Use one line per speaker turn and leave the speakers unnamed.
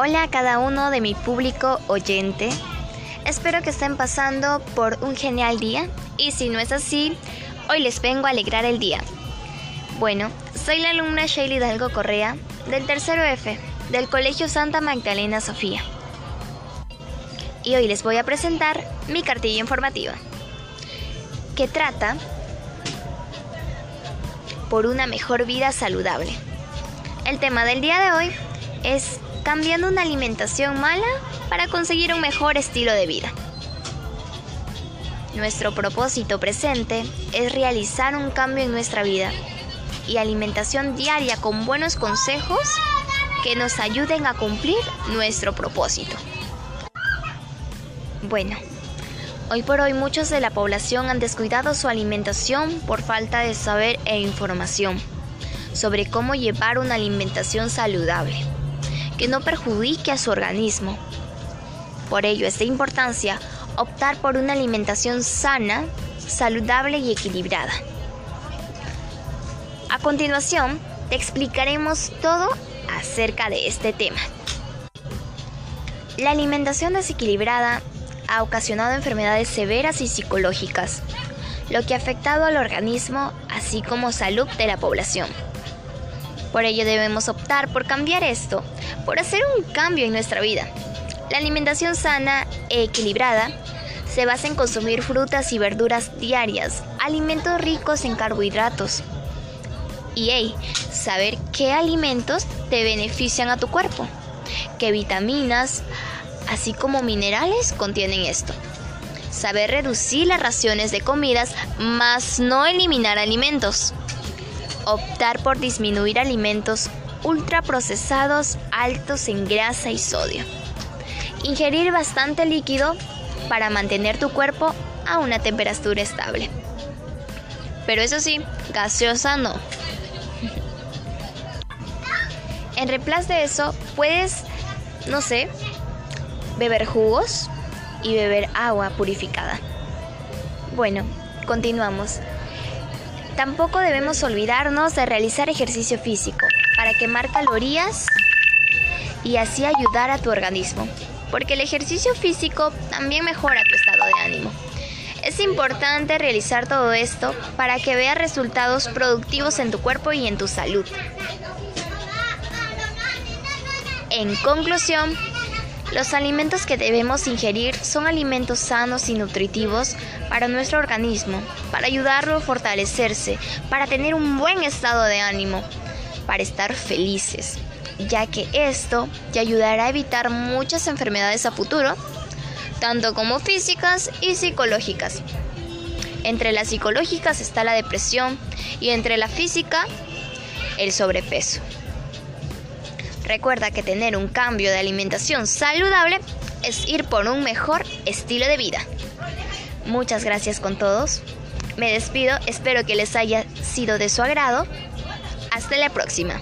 Hola a cada uno de mi público oyente. Espero que estén pasando por un genial día y si no es así, hoy les vengo a alegrar el día. Bueno, soy la alumna Shaylee Hidalgo Correa del tercero F del Colegio Santa Magdalena Sofía. Y hoy les voy a presentar mi cartilla informativa, que trata por una mejor vida saludable. El tema del día de hoy es cambiando una alimentación mala para conseguir un mejor estilo de vida. Nuestro propósito presente es realizar un cambio en nuestra vida y alimentación diaria con buenos consejos que nos ayuden a cumplir nuestro propósito. Bueno, hoy por hoy muchos de la población han descuidado su alimentación por falta de saber e información sobre cómo llevar una alimentación saludable, que no perjudique a su organismo. Por ello es de importancia optar por una alimentación sana, saludable y equilibrada. A continuación, te explicaremos todo acerca de este tema. La alimentación desequilibrada ha ocasionado enfermedades severas y psicológicas, lo que ha afectado al organismo así como salud de la población. Por ello debemos optar por cambiar esto, por hacer un cambio en nuestra vida. La alimentación sana e equilibrada se basa en consumir frutas y verduras diarias, alimentos ricos en carbohidratos. Y saber qué alimentos te benefician a tu cuerpo, qué vitaminas, así como minerales contienen esto. Saber reducir las raciones de comidas, más no eliminar alimentos optar por disminuir alimentos ultraprocesados altos en grasa y sodio. Ingerir bastante líquido para mantener tu cuerpo a una temperatura estable. Pero eso sí, gaseosa no. En reemplazo de eso, puedes, no sé, beber jugos y beber agua purificada. Bueno, continuamos. Tampoco debemos olvidarnos de realizar ejercicio físico para quemar calorías y así ayudar a tu organismo, porque el ejercicio físico también mejora tu estado de ánimo. Es importante realizar todo esto para que veas resultados productivos en tu cuerpo y en tu salud. En conclusión, los alimentos que debemos ingerir son alimentos sanos y nutritivos para nuestro organismo, para ayudarlo a fortalecerse, para tener un buen estado de ánimo, para estar felices, ya que esto te ayudará a evitar muchas enfermedades a futuro, tanto como físicas y psicológicas. Entre las psicológicas está la depresión y entre la física el sobrepeso. Recuerda que tener un cambio de alimentación saludable es ir por un mejor estilo de vida. Muchas gracias con todos. Me despido, espero que les haya sido de su agrado. Hasta la próxima.